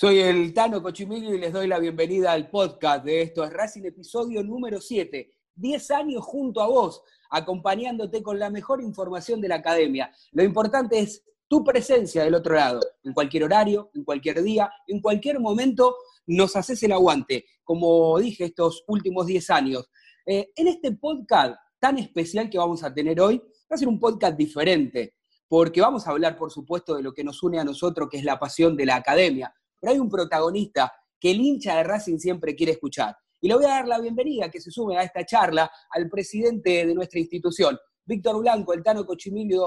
Soy el Tano Cochimilio y les doy la bienvenida al podcast de Esto es Racing, episodio número 7. 10 años junto a vos, acompañándote con la mejor información de la academia. Lo importante es tu presencia del otro lado, en cualquier horario, en cualquier día, en cualquier momento nos haces el aguante, como dije estos últimos 10 años. Eh, en este podcast tan especial que vamos a tener hoy, va a ser un podcast diferente, porque vamos a hablar, por supuesto, de lo que nos une a nosotros, que es la pasión de la academia. Pero hay un protagonista que el hincha de Racing siempre quiere escuchar. Y le voy a dar la bienvenida que se sume a esta charla al presidente de nuestra institución, Víctor Blanco, el Tano Cochimilio,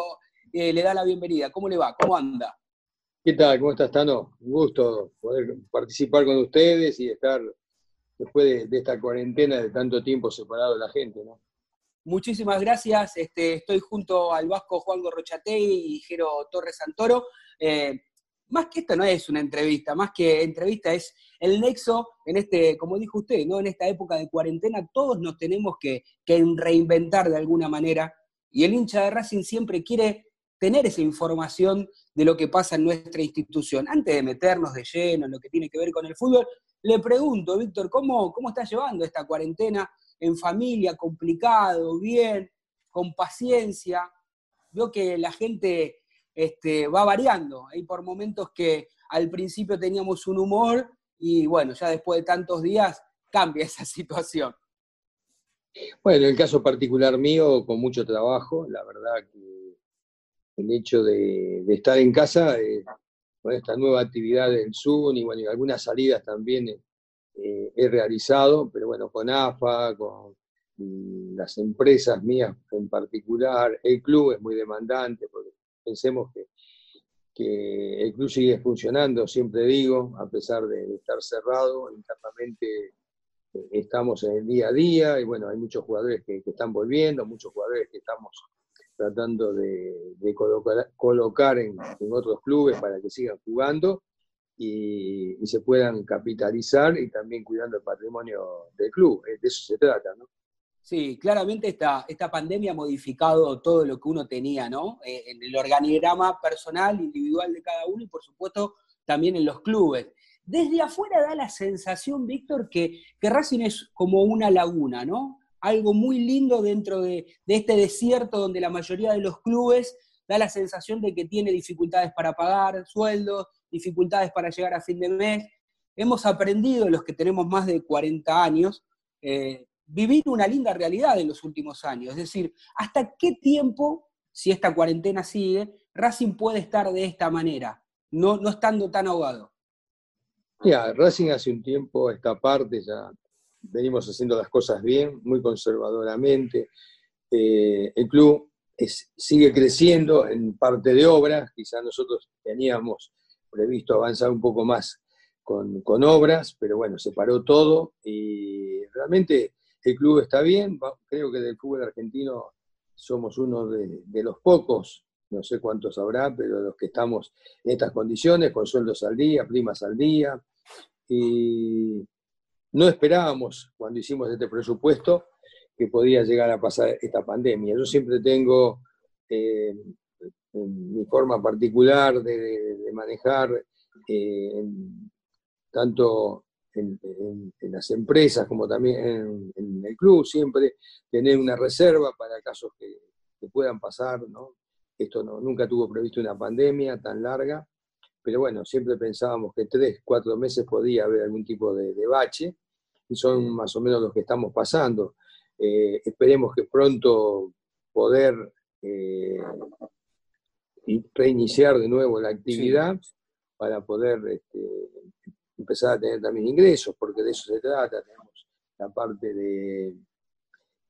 eh, le da la bienvenida. ¿Cómo le va? ¿Cómo anda? ¿Qué tal? ¿Cómo estás, Tano? Un gusto poder participar con ustedes y estar después de, esta cuarentena de tanto tiempo separado de la gente, ¿no? Muchísimas gracias. Este, estoy junto al vasco Juan Gorrochate y Jero Torres Santoro. Eh, más que esto no es una entrevista, más que entrevista es el nexo en este, como dijo usted, ¿no? En esta época de cuarentena, todos nos tenemos que, que reinventar de alguna manera. Y el hincha de Racing siempre quiere tener esa información de lo que pasa en nuestra institución. Antes de meternos de lleno en lo que tiene que ver con el fútbol, le pregunto, Víctor, ¿cómo, cómo está llevando esta cuarentena en familia, complicado, bien, con paciencia? Veo que la gente este, va variando. Hay por momentos que al principio teníamos un humor y bueno, ya después de tantos días cambia esa situación. Bueno, en el caso particular mío, con mucho trabajo, la verdad que el hecho de, estar en casa, eh, con esta nueva actividad del Zoom y bueno, algunas salidas también eh, he realizado, pero bueno, con AFA, con las empresas mías en particular, el club es muy demandante, porque pensemos que, el club sigue funcionando, siempre digo, a pesar de estar cerrado, internamente eh, estamos en el día a día y bueno, hay muchos jugadores que, están volviendo, muchos jugadores que estamos tratando de, colocar, en, otros clubes para que sigan jugando y, y, se puedan capitalizar y también cuidando el patrimonio del club. De eso se trata, ¿no? Sí, claramente esta, esta pandemia ha modificado todo lo que uno tenía, ¿no? Eh, en el organigrama personal, individual de cada uno y por supuesto también en los clubes. Desde afuera da la sensación, Víctor, que, que Racing es como una laguna, ¿no? Algo muy lindo dentro de, de este desierto donde la mayoría de los clubes da la sensación de que tiene dificultades para pagar sueldos, dificultades para llegar a fin de mes. Hemos aprendido, los que tenemos más de 40 años, eh, vivir una linda realidad en los últimos años. Es decir, ¿hasta qué tiempo, si esta cuarentena sigue, Racing puede estar de esta manera, no, no estando tan ahogado? Ya, Racing hace un tiempo, esta parte ya venimos haciendo las cosas bien, muy conservadoramente. Eh, el club sigue creciendo en parte de obras, quizás nosotros teníamos previsto avanzar un poco más con, con, obras, pero bueno, se paró todo y realmente el club está bien, creo que del fútbol argentino somos uno de, los pocos, no sé cuántos habrá, pero los que estamos en estas condiciones, con sueldos al día, primas al día. Y no esperábamos, cuando hicimos este presupuesto, que podía llegar a pasar esta pandemia. Yo siempre tengo eh, mi forma particular de, manejar eh, tanto en, las empresas como también en, el club, siempre tener una reserva para casos que, puedan pasar, ¿no? Esto no, nunca tuvo previsto una pandemia tan larga, pero bueno, siempre pensábamos que tres, cuatro meses podía haber algún tipo de, bache, y son más o menos los que estamos pasando. Eh, esperemos que pronto poder eh, reiniciar de nuevo la actividad para poder este, empezar a tener también ingresos, porque de eso se trata. Tenemos la parte de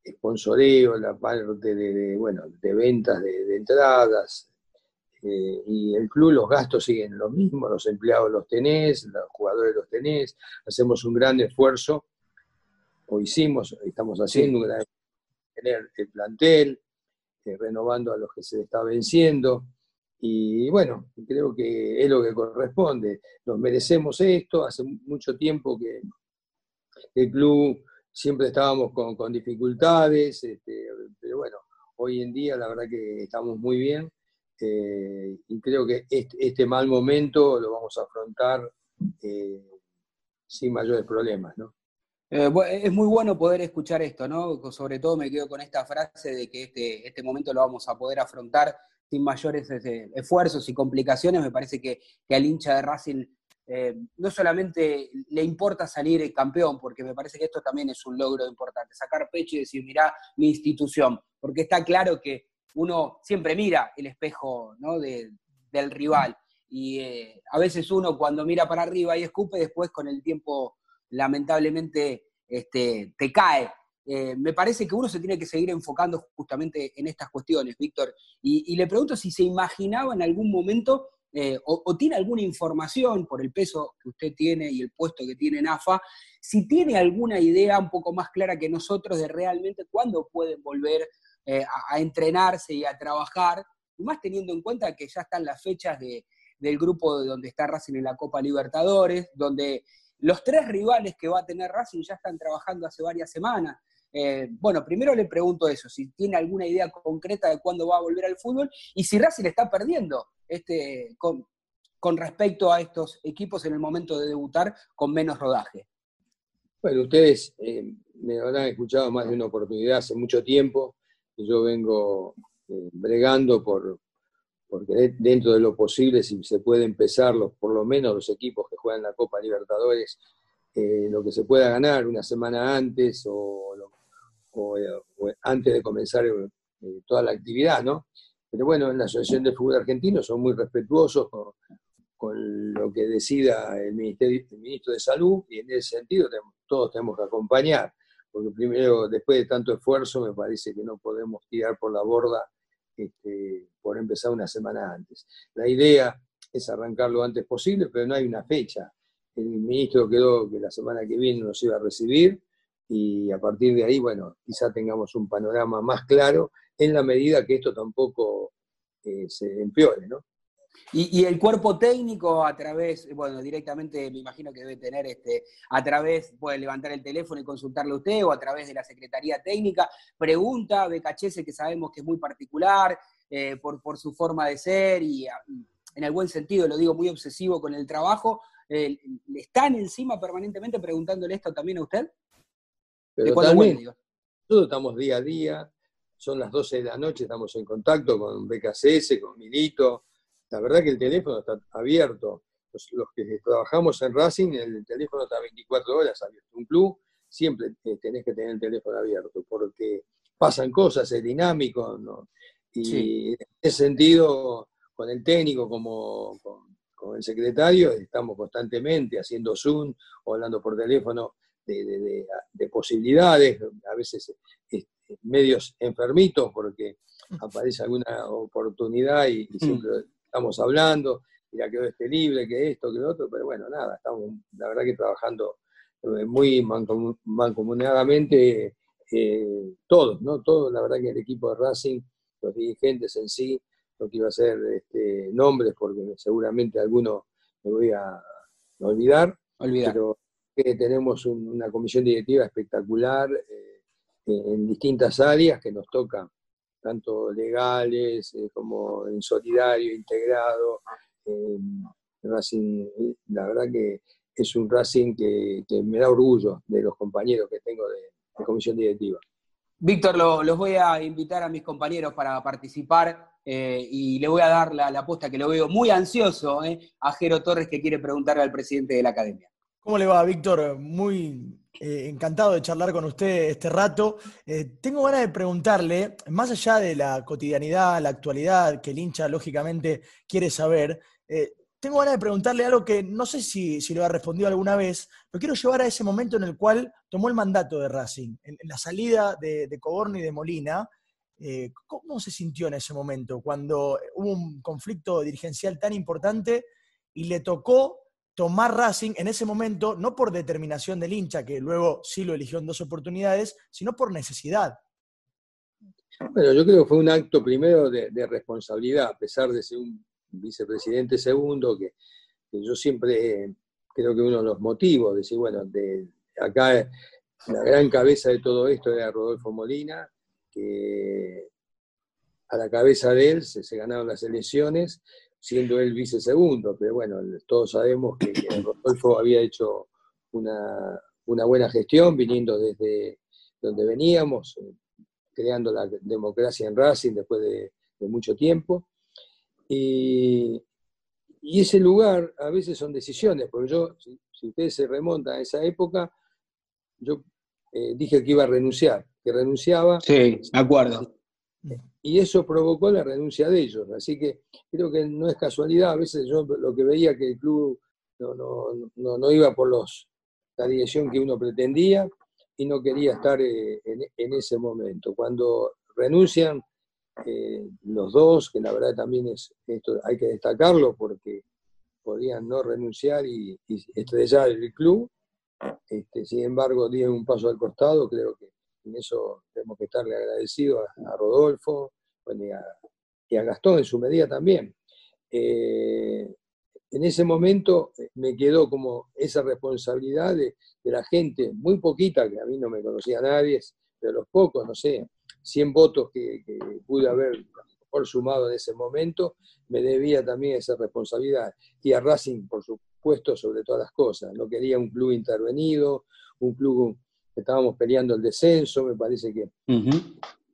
sponsoreo, la parte de, bueno, de ventas de, entradas, eh, y el club, los gastos siguen lo mismo, los empleados los tenés, los jugadores los tenés, hacemos un gran esfuerzo, o hicimos, estamos haciendo un gran tener el plantel, eh, renovando a los que se está venciendo, y bueno, creo que es lo que corresponde. Nos merecemos esto. Hace mucho tiempo que el club siempre estábamos con, dificultades, este, pero bueno, hoy en día la verdad que estamos muy bien. Eh, y creo que este, este, mal momento lo vamos a afrontar eh, sin mayores problemas, ¿no? Eh, es muy bueno poder escuchar esto, ¿no? Sobre todo me quedo con esta frase de que este, este momento lo vamos a poder afrontar sin mayores este, esfuerzos y complicaciones. Me parece que, que al hincha de Racing eh, no solamente le importa salir campeón, porque me parece que esto también es un logro importante, sacar pecho y decir, mirá mi institución, porque está claro que uno siempre mira el espejo del rival, y eh, a veces uno cuando mira para arriba y escupe, después con el tiempo lamentablemente este, te cae. Eh, me parece que uno se tiene que seguir enfocando justamente en estas cuestiones, Víctor. y, le pregunto si se imaginaba en algún momento eh, o, tiene alguna información por el peso que usted tiene y el puesto que tiene en AFA, si tiene alguna idea un poco más clara que nosotros de realmente cuándo pueden volver eh, a, entrenarse y a trabajar, más teniendo en cuenta que ya están las fechas del grupo de donde está Racing en la Copa Libertadores, donde los tres rivales que va a tener Racing ya están trabajando hace varias semanas. Eh, bueno, primero le pregunto eso, si tiene alguna idea concreta de cuándo va a volver al fútbol y si Racing está perdiendo este, con, respecto a estos equipos en el momento de debutar con menos rodaje. Bueno, ustedes eh, me habrán escuchado más de una oportunidad hace mucho tiempo, que yo vengo eh, bregando por, porque dentro de lo posible, si se puede empezar, los, por lo menos los equipos que juegan la Copa Libertadores, lo que se pueda ganar una semana antes o o, antes de comenzar eh, toda la actividad, ¿no? Pero bueno, en la Asociación de Fútbol Argentino son muy respetuosos con, lo que decida el, Ministerio, el Ministro de Salud y en ese sentido todos tenemos que acompañar, porque primero, después de tanto esfuerzo, me parece que no podemos tirar por la borda este, por empezar una semana antes. La idea es arrancar lo antes posible, pero no hay una fecha. El ministro quedó que la semana que viene nos iba a recibir, y a partir de ahí, bueno, quizá tengamos un panorama más claro en la medida que esto tampoco eh, se empeore, ¿no? Y, el cuerpo técnico a través, bueno, directamente me imagino que debe tener, este, a través, puede levantar el teléfono y consultarle a usted o a través de la Secretaría Técnica, pregunta, Becachese que sabemos que es muy particular eh, por, por, su forma de ser y en el buen sentido, lo digo, muy obsesivo con el trabajo, eh, ¿están encima permanentemente preguntándole esto también a usted? Pero también, nosotros estamos día a día, son las 12 de la noche, estamos en contacto con BKCS, con Milito. La verdad que el teléfono está abierto. Los, que trabajamos en Racing, el teléfono está 24 horas abierto. Un club siempre tenés que tener el teléfono abierto, porque pasan cosas, es dinámico, ¿no? Y en ese sentido, con el técnico como con, con, el secretario, estamos constantemente haciendo Zoom o hablando por teléfono de, posibilidades, a veces este, medios enfermitos porque aparece alguna oportunidad y, mm. siempre estamos hablando, ya quedó este libre, que esto, que lo otro, pero bueno, nada, estamos la verdad que trabajando eh, muy mancomunadamente eh, todos, ¿no? Todos, la verdad que el equipo de Racing, los dirigentes en sí, lo que iba a ser este, nombres, porque seguramente alguno me voy a olvidar, olvidar. pero que tenemos una comisión directiva espectacular eh, en distintas áreas que nos toca, tanto legales eh, como en solidario, integrado. Racing, la verdad que es un Racing que, me da orgullo de los compañeros que tengo de, comisión directiva. Víctor, los voy a invitar a mis compañeros para participar eh, y le voy a dar la, la apuesta que lo veo muy ansioso a Jero Torres que quiere preguntarle al presidente de la academia. ¿Cómo le va, Víctor? Muy eh, encantado de charlar con usted este rato. Eh, tengo ganas de preguntarle, más allá de la cotidianidad, la actualidad, que el hincha lógicamente quiere saber, eh, tengo ganas de preguntarle algo que no sé si, lo ha respondido alguna vez, pero quiero llevar a ese momento en el cual tomó el mandato de Racing, en, la salida de, de Coborno y de Molina. ¿Cómo se sintió en ese momento cuando hubo un conflicto dirigencial tan importante y le tocó tomar Racing en ese momento, no por determinación del hincha, que luego sí lo eligió en dos oportunidades, sino por necesidad. Bueno, yo creo que fue un acto primero de, responsabilidad, a pesar de ser un vicepresidente segundo, que, yo siempre creo que uno de los motivos, de decir, bueno, de acá la gran cabeza de todo esto era Rodolfo Molina, que a la cabeza de él se, se ganaron las elecciones, siendo él vice segundo, pero bueno, todos sabemos que, Rodolfo había hecho una, buena gestión viniendo desde donde veníamos, eh, creando la democracia en Racing después de, mucho tiempo. Y, ese lugar a veces son decisiones, porque yo, si, ustedes se remontan a esa época, yo eh, dije que iba a renunciar, que renunciaba. Sí, de acuerdo. Y eso provocó la renuncia de ellos. Así que creo que no es casualidad. A veces yo lo que veía que el club no, iba por los, la dirección que uno pretendía y no quería estar eh, en, ese momento. Cuando renuncian eh, los dos, que la verdad también es esto hay que destacarlo porque podían no renunciar y, estrellar el club, este, sin embargo dieron un paso al costado, creo que en eso tenemos que estarle agradecidos a, Rodolfo y, a, Gastón en su medida también. Eh, en ese momento eh, me quedó como esa responsabilidad de, la gente, muy poquita, que a mí no me conocía nadie, pero los pocos, no sé, 100 votos que, pude haber por sumado en ese momento, me debía también esa responsabilidad. Y a Racing, por supuesto, sobre todas las cosas. No quería un club intervenido, un club estábamos peleando el descenso, me parece que no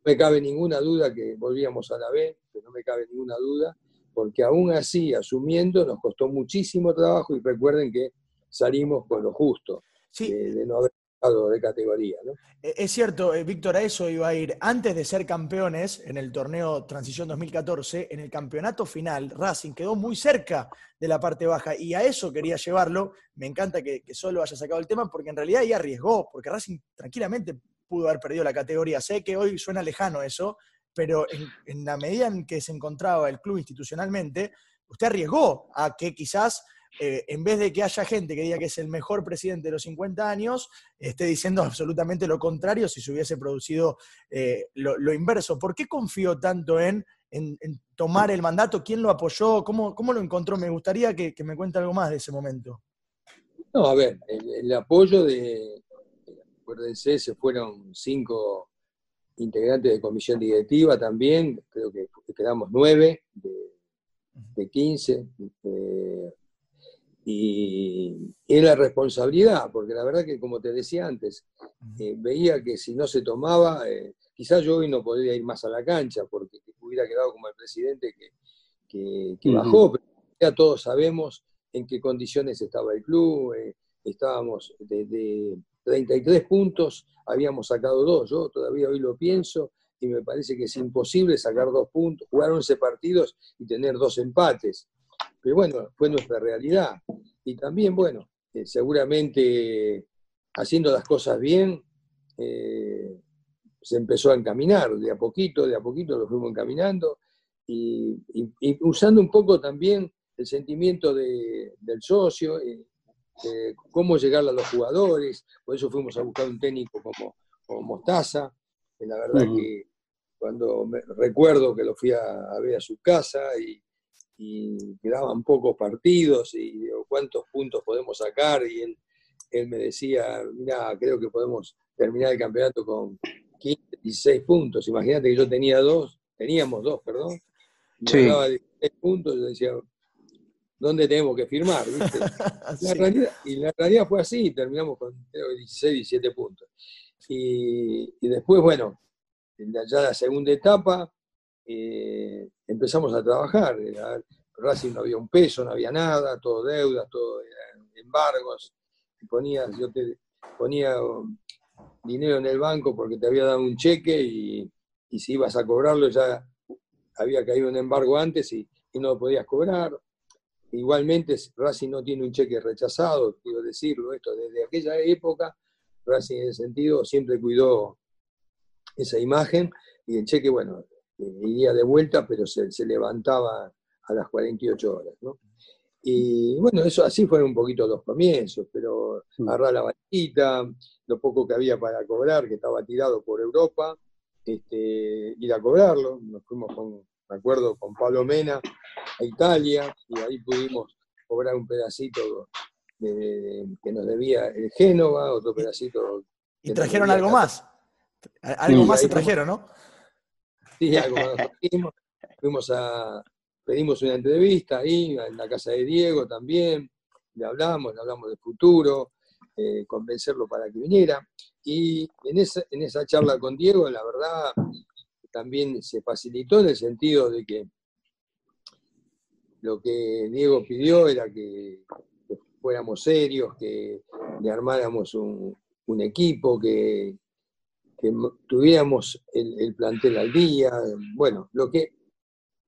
me cabe ninguna duda que volvíamos a la B, que no me cabe ninguna duda, porque aún así, asumiendo, nos costó muchísimo trabajo y recuerden que salimos con lo justo, de no haber de categoría. ¿no? E-, es cierto, eh, Víctor, a eso iba a ir. Antes de ser campeones en el torneo Transición 2014, en el campeonato final, Racing quedó muy cerca de la parte baja y a eso quería llevarlo. Me encanta que, solo haya sacado el tema porque en realidad ya arriesgó, porque Racing tranquilamente pudo haber perdido la categoría. Sé que hoy suena lejano eso, pero en, en la medida en que se encontraba el club institucionalmente, usted arriesgó a que quizás eh, en vez de que haya gente que diga que es el mejor presidente de los 50 años, esté diciendo absolutamente lo contrario si se hubiese producido eh, lo, inverso. ¿Por qué confió tanto en, tomar el mandato? ¿Quién lo apoyó? ¿Cómo, cómo lo encontró? Me gustaría que, me cuente algo más de ese momento. No, a ver, el, apoyo de, acuérdense, se fueron cinco integrantes de comisión directiva también, creo que quedamos nueve de, de 15, y era responsabilidad, porque la verdad que, como te decía antes, eh, veía que si no se tomaba, eh, quizás yo hoy no podría ir más a la cancha, porque hubiera quedado como el presidente que, que, bajó, pero ya todos sabemos en qué condiciones estaba el club, eh, estábamos de, 33 puntos, habíamos sacado dos, yo todavía hoy lo pienso, y me parece que es imposible sacar dos puntos, jugar 11 partidos y tener dos empates. Pero bueno, fue nuestra realidad. Y también, bueno, eh, seguramente haciendo las cosas bien, eh, se empezó a encaminar de a poquito, de a poquito lo fuimos encaminando y, usando un poco también el sentimiento del socio, eh, cómo llegar a los jugadores, por eso fuimos a buscar un técnico como, Mostaza, que la verdad que cuando me, recuerdo que lo fui a ver a su casa y, y quedaban pocos partidos y digo, cuántos puntos podemos sacar y él, él me decía, mira, creo que podemos terminar el campeonato con 15, 16 puntos. Imagínate que yo tenía dos, teníamos dos, perdón, y sí. hablaba de 16 puntos, yo decía, ¿dónde tenemos que firmar? y la realidad fue así, terminamos con 16, 17 puntos. Y, y después, bueno, ya la segunda etapa, eh, empezamos a trabajar. Racing no había un peso, no había nada, todo deudas, todo embargos. Ponías, yo te ponía dinero en el banco porque te había dado un cheque y, si ibas a cobrarlo ya había caído un embargo antes y, no lo podías cobrar. Igualmente, Racing no tiene un cheque rechazado, quiero decirlo, esto desde aquella época, Racing en ese sentido siempre cuidó esa imagen y el cheque, bueno, iría de vuelta, pero se, levantaba a las 48 horas. ¿no? Y bueno, eso así fueron un poquito los comienzos, pero agarrar la vaquita, lo poco que había para cobrar, que estaba tirado por Europa, este, ir a cobrarlo. Nos fuimos con, me acuerdo, con Pablo Mena a Italia y ahí pudimos cobrar un pedacito que nos debía el Génova, otro pedacito. ¿Y trajeron algo más? Algo más se trajeron, ¿no? Algo más fuimos a, pedimos una entrevista ahí en la casa de Diego también, le hablamos, le hablamos del futuro, eh, convencerlo para que viniera. Y en esa, en esa charla con Diego, la verdad, también se facilitó en el sentido de que lo que Diego pidió era que, fuéramos serios, que le armáramos un, equipo, que, tuviéramos el, plantel al día, bueno, lo que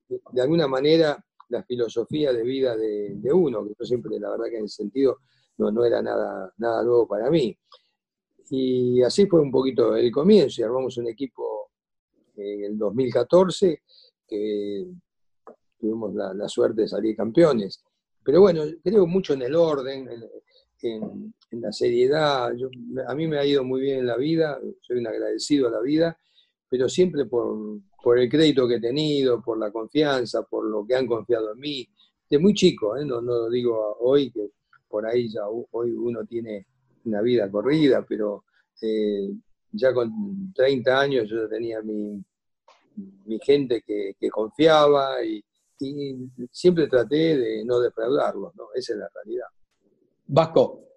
de alguna manera la filosofía de vida de, uno, que yo siempre, la verdad que en ese sentido no, no era nada, nada nuevo para mí. Y así fue un poquito el comienzo, y armamos un equipo en el 2014 que tuvimos la, suerte de salir campeones. Pero bueno, creo mucho en el orden, en, la seriedad. a mí me ha ido muy bien en la vida, soy un agradecido a la vida, pero siempre por, el crédito que he tenido, por la confianza, por lo que han confiado en mí. De muy chico, ¿eh? no, no lo digo hoy, que por ahí ya hoy uno tiene una vida corrida, pero eh, ya con 30 años yo tenía mi, mi gente que, que confiaba y, y siempre traté de no defraudarlos, ¿no? Esa es la realidad. Vasco,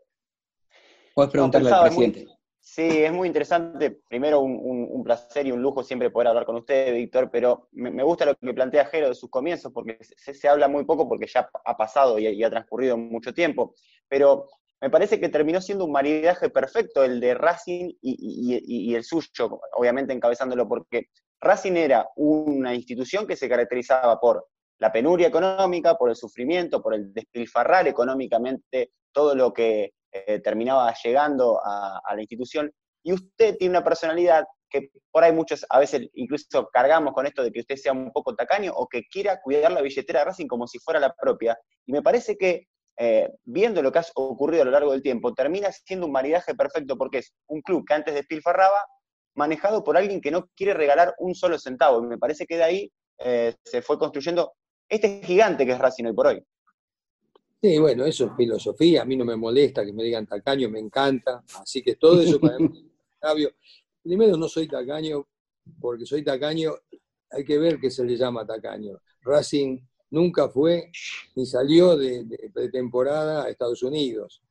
puedes preguntarle al presidente. sí, es muy interesante. Primero, un, placer y un lujo siempre poder hablar con usted, Víctor, pero me, gusta lo que plantea Jero de sus comienzos, porque se, habla muy poco porque ya ha pasado y, ha transcurrido mucho tiempo. Pero me parece que terminó siendo un maridaje perfecto el de Racing y, y, el suyo, obviamente encabezándolo, porque Racing era una institución que se caracterizaba por la penuria económica, por el sufrimiento, por el despilfarrar económicamente todo lo que eh, terminaba llegando a, la institución. Y usted tiene una personalidad que por ahí muchos a veces incluso cargamos con esto de que usted sea un poco tacaño o que quiera cuidar la billetera de Racing como si fuera la propia. Y me parece que eh, viendo lo que ha ocurrido a lo largo del tiempo, termina siendo un maridaje perfecto porque es un club que antes despilfarraba, manejado por alguien que no quiere regalar un solo centavo. Y me parece que de ahí eh, se fue construyendo este gigante que es Racing hoy por hoy. Sí, bueno, eso es filosofía, a mí no me molesta que me digan tacaño, me encanta, así que todo eso para mí, primero no soy tacaño, porque soy tacaño, hay que ver qué se le llama tacaño. Racing nunca fue ni salió de, de pretemporada a Estados Unidos.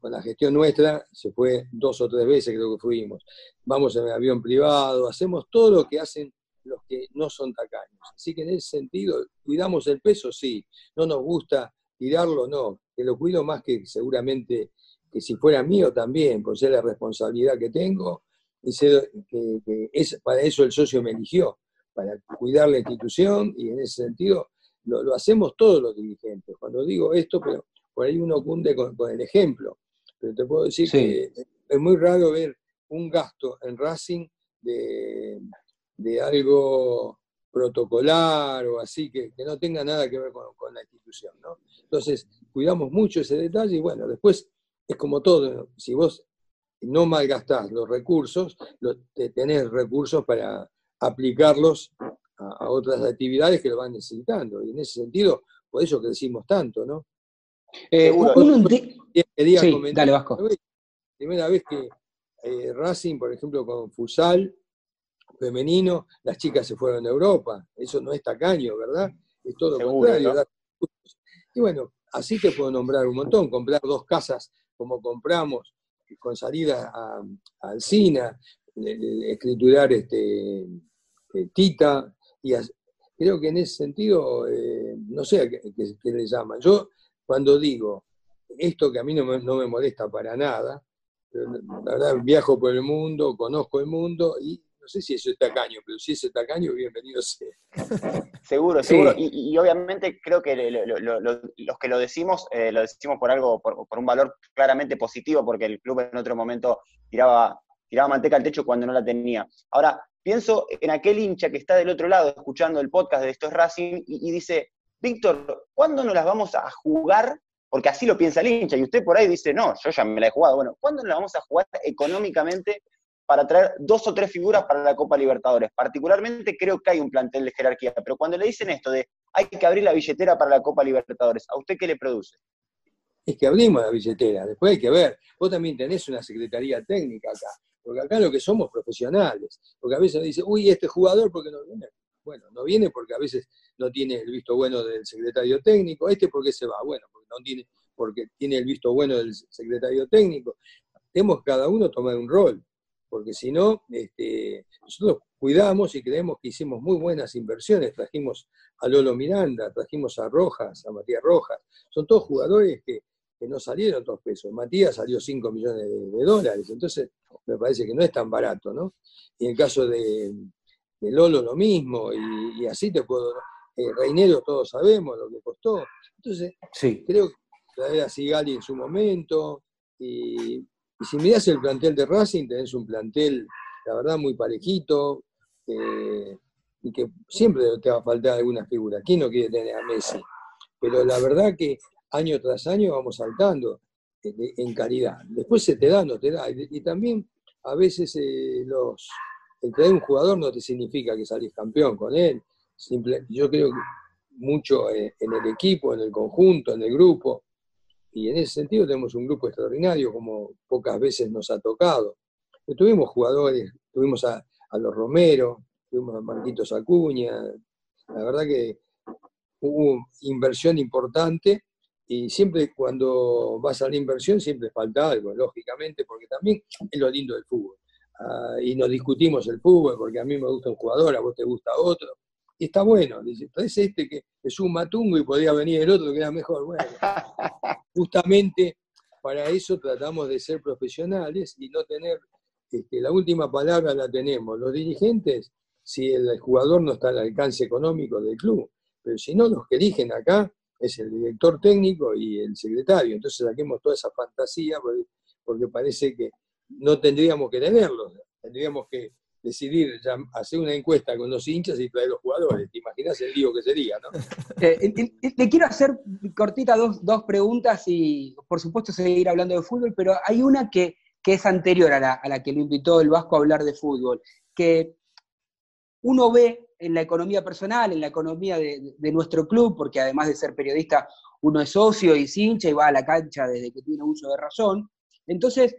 Con la gestión nuestra se fue dos o tres veces, creo que fuimos. Vamos en el avión privado, hacemos todo lo que hacen los que no son tacaños. Así que en ese sentido, cuidamos el peso, sí. No nos gusta tirarlo, no. Que lo cuido más que seguramente que si fuera mío también, por ser la responsabilidad que tengo, y sé que, es, para eso el socio me eligió, para cuidar la institución, y en ese sentido lo, hacemos todos los dirigentes. Cuando digo esto, pero por ahí uno cunde con, el ejemplo. Pero te puedo decir que es muy raro ver un gasto en Racing de, de algo protocolar o así, que, no tenga nada que ver con, la institución. ¿no? Entonces, cuidamos mucho ese detalle y bueno, después es como todo, si vos no malgastás los recursos, tenés recursos para aplicarlos a, otras actividades que lo van necesitando. Y en ese sentido, por eso crecimos tanto, ¿no? Eh, sí, dale, Vasco. Primera vez que eh, Racing, por ejemplo, con Fusal, femenino, las chicas se fueron a Europa. Eso no es tacaño, ¿verdad? Es todo lo contrario. Y bueno, así te puedo nombrar un montón. Comprar dos casas como compramos, con salida a, Alcina, escriturar este, eh, Tita, y creo que en ese sentido, eh, no sé qué, le llaman. Yo cuando digo esto que a mí no me, no me molesta para nada, la verdad viajo por el mundo, conozco el mundo y no sé si eso es tacaño, pero si es tacaño, bienvenido sea. Seguro, seguro. Y, obviamente creo que los que lo decimos, eh, lo decimos por algo, por, un valor claramente positivo, porque el club en otro momento tiraba, tiraba manteca al techo cuando no la tenía. Ahora, pienso en aquel hincha que está del otro lado escuchando el podcast de Esto es Racing y, dice, Víctor, ¿cuándo nos las vamos a jugar porque así lo piensa el hincha, y usted por ahí dice, no, yo ya me la he jugado. Bueno, ¿cuándo nos vamos a jugar económicamente para traer dos o tres figuras para la Copa Libertadores. Particularmente creo que hay un plantel de jerarquía, pero cuando le dicen esto de hay que abrir la billetera para la Copa Libertadores, ¿a usted qué le produce? Es que abrimos la billetera, después hay que ver. Vos también tenés una secretaría técnica acá, porque acá lo que somos profesionales, porque a veces me dicen, uy, este jugador, porque no viene? Bueno, no viene porque a veces no tiene el visto bueno del secretario técnico. ¿Este por qué se va? Bueno, porque no tiene, porque tiene el visto bueno del secretario técnico. Tenemos cada uno tomar un rol, porque si no, este, nosotros cuidamos y creemos que hicimos muy buenas inversiones. Trajimos a Lolo Miranda, trajimos a Rojas, a Matías Rojas. Son todos jugadores que, no salieron dos pesos. Matías salió 5 millones de, dólares. Entonces, me parece que no es tan barato, ¿no? Y en el caso de, Lolo lo mismo, y, así te puedo... Eh, Reinero todos sabemos lo que costó. Entonces, sí. creo que traer a Sigali en su momento, y, y si miras el plantel de Racing, tenés un plantel, la verdad, muy parejito, y que siempre te va a faltar alguna figura. ¿Quién no quiere tener a Messi? Pero la verdad que año tras año vamos saltando en calidad. Después se te da, no te da. Y, también a veces eh, los, el tener un jugador no te significa que salís campeón con él. Simple, yo creo que mucho eh, en el equipo, en el conjunto, en el grupo. Y en ese sentido tenemos un grupo extraordinario, como pocas veces nos ha tocado. tuvimos jugadores, tuvimos a, a los Romero, tuvimos a Marquitos Acuña, la verdad que hubo inversión importante y siempre cuando vas a la inversión siempre falta algo, lógicamente, porque también es lo lindo del fútbol. Ah, y nos discutimos el fútbol, porque a mí me gusta un jugador, a vos te gusta otro. Y está bueno, dice, es este que es un matungo y podría venir el otro que era mejor. Bueno, justamente para eso tratamos de ser profesionales y no tener este, la última palabra la tenemos los dirigentes si el jugador no está al alcance económico del club. Pero si no, los que eligen acá es el director técnico y el secretario. Entonces saquemos toda esa fantasía porque parece que no tendríamos que tenerlos. Tendríamos que decidir hacer una encuesta con los hinchas y traer los jugadores. ¿Te imaginas el lío que sería, no? Eh, le quiero hacer cortita dos, dos preguntas y por supuesto seguir hablando de fútbol, pero hay una que que es anterior a la, que lo invitó el Vasco a hablar de fútbol, que uno ve en la economía personal, en la economía de, nuestro club, porque además de ser periodista, uno es socio y hincha y va a la cancha desde que tiene uso de razón. Entonces,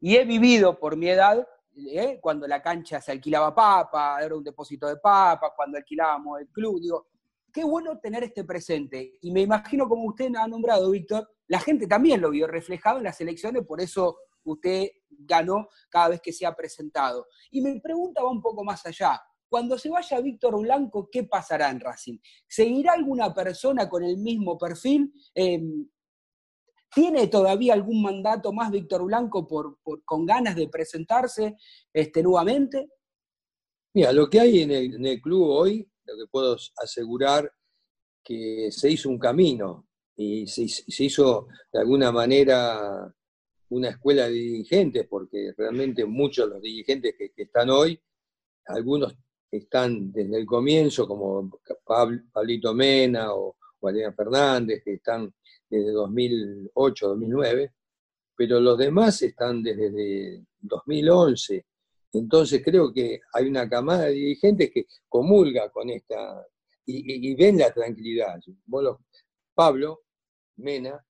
y he vivido por mi edad, ¿eh? cuando la cancha se alquilaba papa, era un depósito de papa, cuando alquilábamos el club, qué bueno tener este presente. Y me imagino, como usted ha nombrado, Víctor, la gente también lo vio reflejado en las elecciones, por eso usted ganó cada vez que se ha presentado. Y me preguntaba un poco más allá. Cuando se vaya Víctor Blanco, ¿qué pasará en Racing? ¿Seguirá alguna persona con el mismo perfil? Em, ¿Tiene todavía algún mandato más Víctor Blanco por, con ganas de presentarse este, nuevamente? Mira, lo que hay en el, club hoy, lo que puedo asegurar, que se hizo un camino y se hizo de alguna manera una escuela de dirigentes, porque realmente muchos de los dirigentes que, están hoy, algunos están desde el comienzo, como Pablito Mena o Valeria Fernández, que están desde 2008, 2009, pero los demás están desde 2011. Entonces creo que hay una camada de dirigentes que comulga con esta y, ven la tranquilidad. Pablo Mena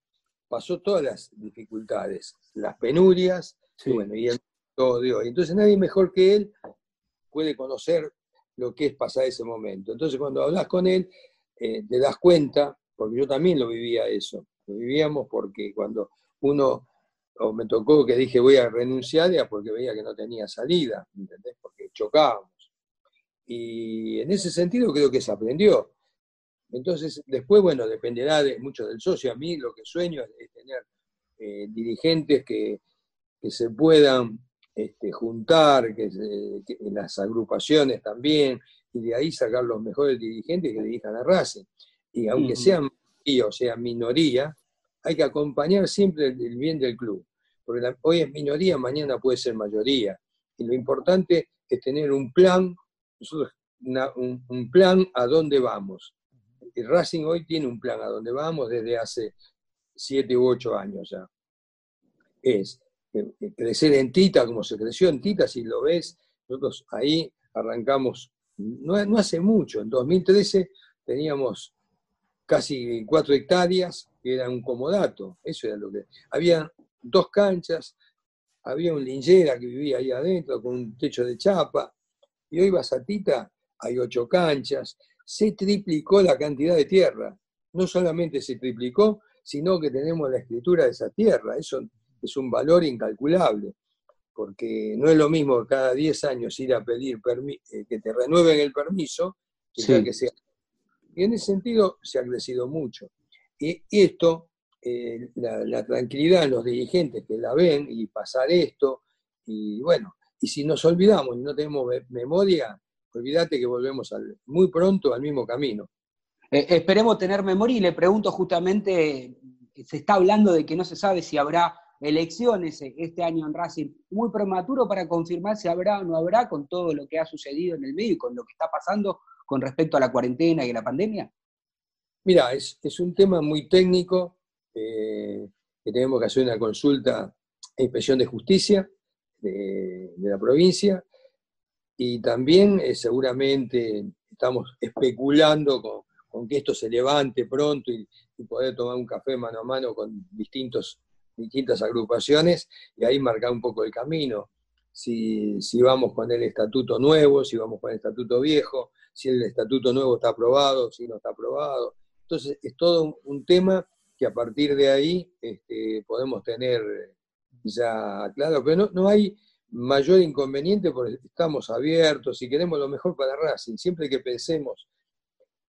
pasó todas las dificultades, las penurias, y bueno, y el todo de hoy. Entonces nadie mejor que él puede conocer lo que es pasar ese momento. Entonces cuando hablas con él, eh, te das cuenta, porque yo también lo vivía eso, lo vivíamos porque cuando uno, o me tocó que dije voy a renunciar, era porque veía que no tenía salida, ¿entendés? Porque chocábamos. Y en ese sentido creo que se aprendió. Entonces, después, bueno, dependerá de, mucho del socio. A mí lo que sueño es, tener eh, dirigentes que, se puedan este, juntar, que, en las agrupaciones también, y de ahí sacar los mejores dirigentes que dirijan a Racing. Y aunque sean mayoría o sea minoría, hay que acompañar siempre el, bien del club. Porque hoy es minoría, mañana puede ser mayoría. Y lo importante es tener un plan, un, un plan a dónde vamos Racing hoy tiene un plan a donde vamos desde hace siete u ocho años ya. Es eh, eh, crecer en Tita como se creció en Tita, si lo ves, nosotros ahí arrancamos, no, no hace mucho, en 2013 teníamos casi cuatro hectáreas, que era un comodato, eso era lo que... Había dos canchas, había un linchera que vivía ahí adentro con un techo de chapa, y hoy vas a Tita hay ocho canchas, se triplicó la cantidad de tierra. No solamente se triplicó, sino que tenemos la escritura de esa tierra. Eso es un valor incalculable, porque no es lo mismo cada 10 años ir a pedir eh, que te renueven el permiso, que, que sea. Y en ese sentido se ha crecido mucho. Y esto, eh, la, tranquilidad de los dirigentes que la ven y pasar esto, y bueno, y si nos olvidamos y no tenemos memoria, olvídate que volvemos muy pronto al mismo camino. Eh, esperemos tener memoria y le pregunto justamente, se está hablando de que no se sabe si habrá elecciones este año en Racing, muy prematuro para confirmar si habrá o no habrá con todo lo que ha sucedido en el medio y con lo que está pasando con respecto a la cuarentena y a la pandemia. Mira, es, un tema muy técnico, eh, que tenemos que hacer una consulta a Inspección de Justicia de la provincia, y también eh, seguramente estamos especulando con, que esto se levante pronto y, poder tomar un café mano a mano con distintos, distintas agrupaciones y ahí marcar un poco el camino. Si, vamos con el estatuto nuevo, si vamos con el estatuto viejo, si el estatuto nuevo está aprobado, si no está aprobado. Entonces es todo un, tema que a partir de ahí este, podemos tener ya claro, pero no, no hay mayor inconveniente porque estamos abiertos y queremos lo mejor para Racing. Siempre que pensemos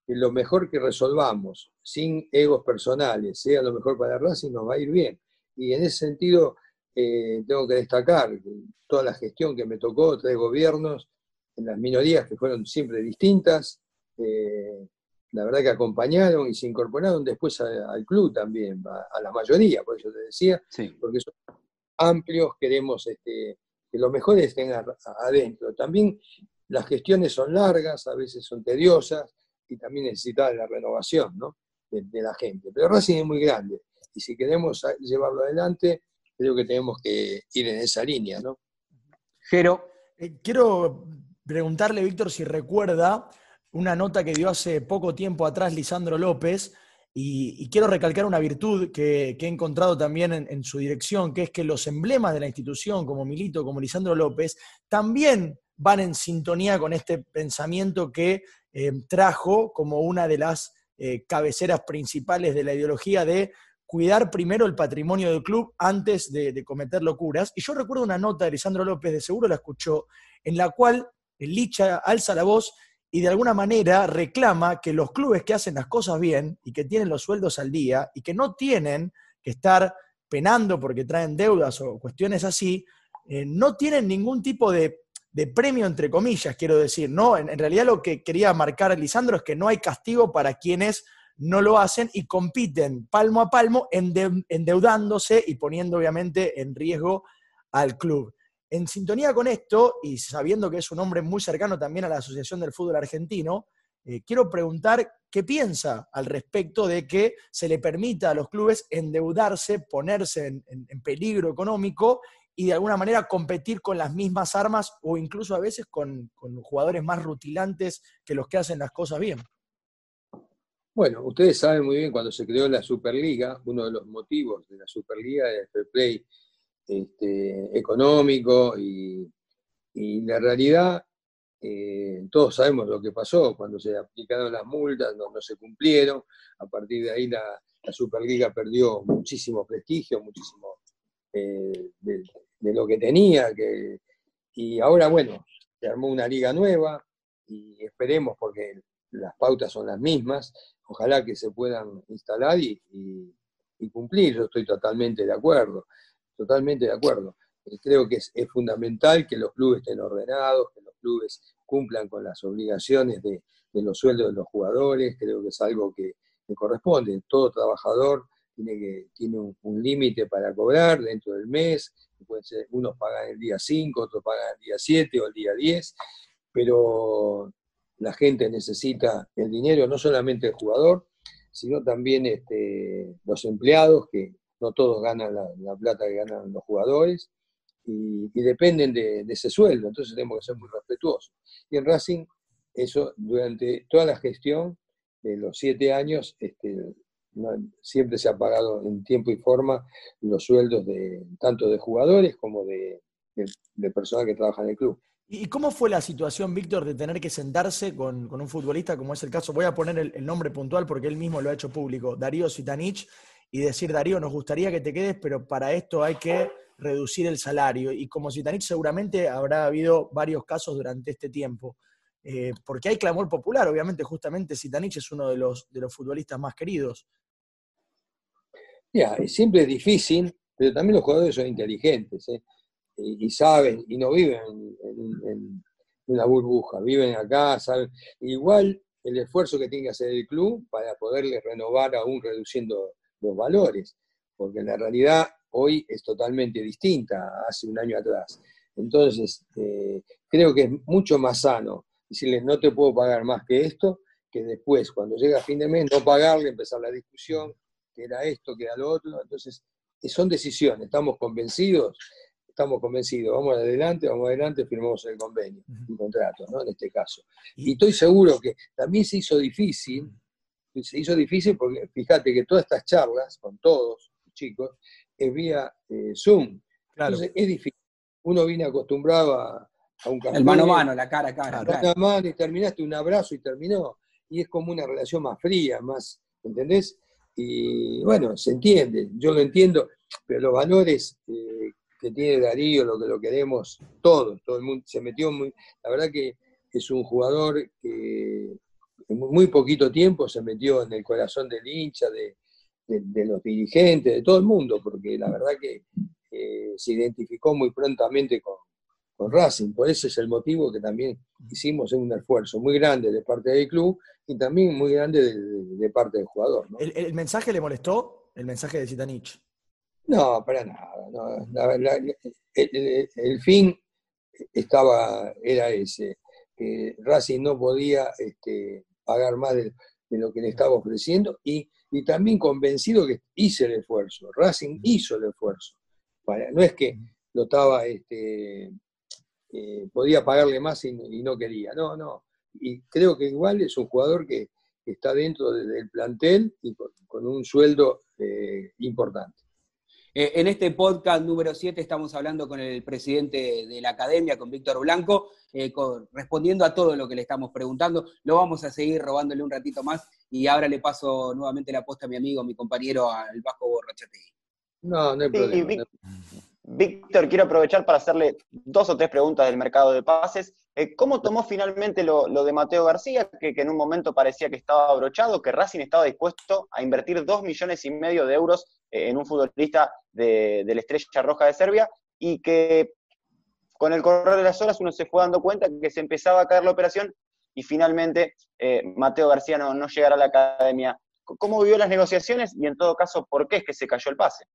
que lo mejor que resolvamos, sin egos personales, sea lo mejor para Racing, nos va a ir bien. Y en ese sentido, eh, tengo que destacar toda la gestión que me tocó, tres gobiernos, en las minorías que fueron siempre distintas, eh, la verdad que acompañaron y se incorporaron después al club también, a, la mayoría, por eso te decía, porque son amplios, queremos este, que los mejores estén adentro. También las gestiones son largas, a veces son tediosas y también necesita la renovación de, la gente. Pero Racing es muy grande y si queremos llevarlo adelante, creo que tenemos que ir en esa línea. ¿no? Jero. Eh, quiero preguntarle, Víctor, si recuerda una nota que dio hace poco tiempo atrás Lisandro López y, quiero recalcar una virtud que, he encontrado también en, su dirección, que es que los emblemas de la institución, como Milito, como Lisandro López, también van en sintonía con este pensamiento que eh, trajo como una de las eh, cabeceras principales de la ideología de cuidar primero el patrimonio del club antes de, cometer locuras. Y yo recuerdo una nota de Lisandro López, de seguro la escuchó, en la cual Licha alza la voz y de alguna manera reclama que los clubes que hacen las cosas bien y que tienen los sueldos al día y que no tienen que estar penando porque traen deudas o cuestiones así, eh, no tienen ningún tipo de, premio, entre comillas, quiero decir. ¿no? En, realidad lo que quería marcar Lisandro es que no hay castigo para quienes no lo hacen y compiten palmo a palmo endeudándose y poniendo obviamente en riesgo al club. En sintonía con esto, y sabiendo que es un hombre muy cercano también a la Asociación del Fútbol Argentino, eh, quiero preguntar qué piensa al respecto de que se le permita a los clubes endeudarse, ponerse en, peligro económico y de alguna manera competir con las mismas armas o incluso a veces con, con jugadores más rutilantes que los que hacen las cosas bien. Bueno, ustedes saben muy bien cuando se creó la Superliga, uno de los motivos de la Superliga es el play este, económico y, la realidad, eh, todos sabemos lo que pasó cuando se aplicaron las multas, no, se cumplieron, a partir de ahí la, Superliga perdió muchísimo prestigio, muchísimo eh, de, lo que tenía, y ahora bueno, se armó una liga nueva y esperemos porque las pautas son las mismas, ojalá que se puedan instalar y cumplir, yo estoy totalmente de acuerdo. Totalmente de acuerdo. Eh, creo que es, fundamental que los clubes estén ordenados, que los clubes cumplan con las obligaciones de, los sueldos de los jugadores, creo que es algo que, corresponde. Todo trabajador tiene, que, tiene un, límite para cobrar dentro del mes, puede ser, unos pagan el día 5, otros pagan el día 7 o el día 10, pero la gente necesita el dinero, no solamente el jugador, sino también este, los empleados que, no todos ganan la, plata que ganan los jugadores y, dependen de, ese sueldo, entonces tenemos que ser muy respetuosos. Y en Racing, eso durante toda la gestión de los siete años, este, siempre se ha pagado en tiempo y forma los sueldos de tanto de jugadores como de, de, personas que trabajan en el club. ¿Y cómo fue la situación, Víctor, de tener que sentarse con, un futbolista, como es el caso? Voy a poner el, nombre puntual porque él mismo lo ha hecho público, Darío Sitanich, y decir, Darío, nos gustaría que te quedes, pero para esto hay que reducir el salario. Y como Sitanich seguramente habrá habido varios casos durante este tiempo. Eh, porque hay clamor popular, obviamente, justamente Sitanich es uno de los, de los futbolistas más queridos. Ya, siempre es difícil, pero también los jugadores son inteligentes. ¿eh? Y, saben, y no viven en, una burbuja, viven acá, saben. Igual el esfuerzo que tiene que hacer el club para poderles renovar aún reduciendo los valores, porque la realidad hoy es totalmente distinta hace un año atrás. Entonces, eh, creo que es mucho más sano decirles no te puedo pagar más que esto, que después, cuando llega fin de mes, no pagarle, empezar la discusión, que era esto, que era lo otro. Entonces, son decisiones, estamos convencidos estamos convencidos, vamos adelante, vamos adelante, firmamos el convenio, el contrato, ¿no? En este caso. Y estoy seguro que también se hizo difícil, se hizo difícil porque fíjate que todas estas charlas con todos los chicos es vía eh, Zoom. Entonces es difícil. Uno viene acostumbrado a, un café. El mano a mano, la cara a cara. Mano y terminaste un abrazo y terminó. Y es como una relación más fría, más, ¿entendés? Y bueno, se entiende, yo lo entiendo, pero los valores eh, que tiene Darío, lo que lo queremos todos, todo el mundo se metió muy, la verdad que es un jugador que en muy poquito tiempo se metió en el corazón del hincha, de, los dirigentes, de todo el mundo, porque la verdad que eh, se identificó muy prontamente con, Racing, por eso es el motivo que también hicimos un esfuerzo muy grande de parte del club y también muy grande de, parte del jugador. ¿El, mensaje le molestó? El mensaje de Zitanich. No, para nada. el, fin estaba, era ese. que Racing no podía este, pagar más de, lo que le estaba ofreciendo y, también convencido que hice el esfuerzo. Racing hizo el esfuerzo. no es que lo estaba, este, eh, podía pagarle más y, no quería. No, no. Y creo que igual es un jugador que está dentro del plantel y con, un sueldo eh, importante. Eh, en este podcast número 7 estamos hablando con el presidente de la academia, con Víctor Blanco, eh, respondiendo a todo lo que le estamos preguntando. Lo vamos a seguir robándole un ratito más y ahora le paso nuevamente la posta a mi amigo, mi compañero, al Vasco Borrachategui. No, no hay problema. Víctor, quiero aprovechar para hacerle dos o tres preguntas del mercado de pases. Eh, ¿Cómo tomó finalmente lo, de Mateo García, que, en un momento parecía que estaba abrochado, que Racing estaba dispuesto a invertir dos millones y medio de euros eh, en un futbolista de, la Estrella Roja de Serbia y que con el correr de las horas uno se fue dando cuenta que se empezaba a caer la operación y finalmente eh, Mateo García no, no llegará a la academia. ¿Cómo vivió las negociaciones y en todo caso por qué es que se cayó el pase?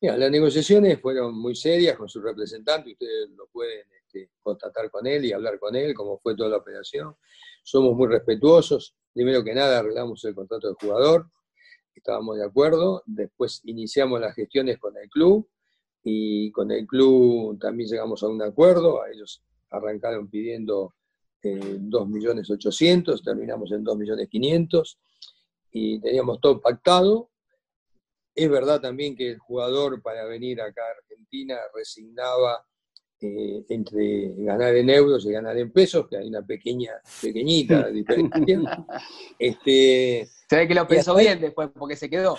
las negociaciones fueron muy serias con su representante, ustedes lo pueden este, constatar con él y hablar con él, cómo fue toda la operación. Somos muy respetuosos. Primero que nada arreglamos el contrato del jugador, estábamos de acuerdo. Después iniciamos las gestiones con el club y con el club también llegamos a un acuerdo. Ellos arrancaron pidiendo eh, 2.800.000, terminamos en 2.500.000 y teníamos todo pactado es verdad también que el jugador para venir acá a Argentina resignaba eh, entre ganar en euros y ganar en pesos, que hay una pequeña, pequeñita diferencia. este, se ve que lo pensó bien después, porque se quedó.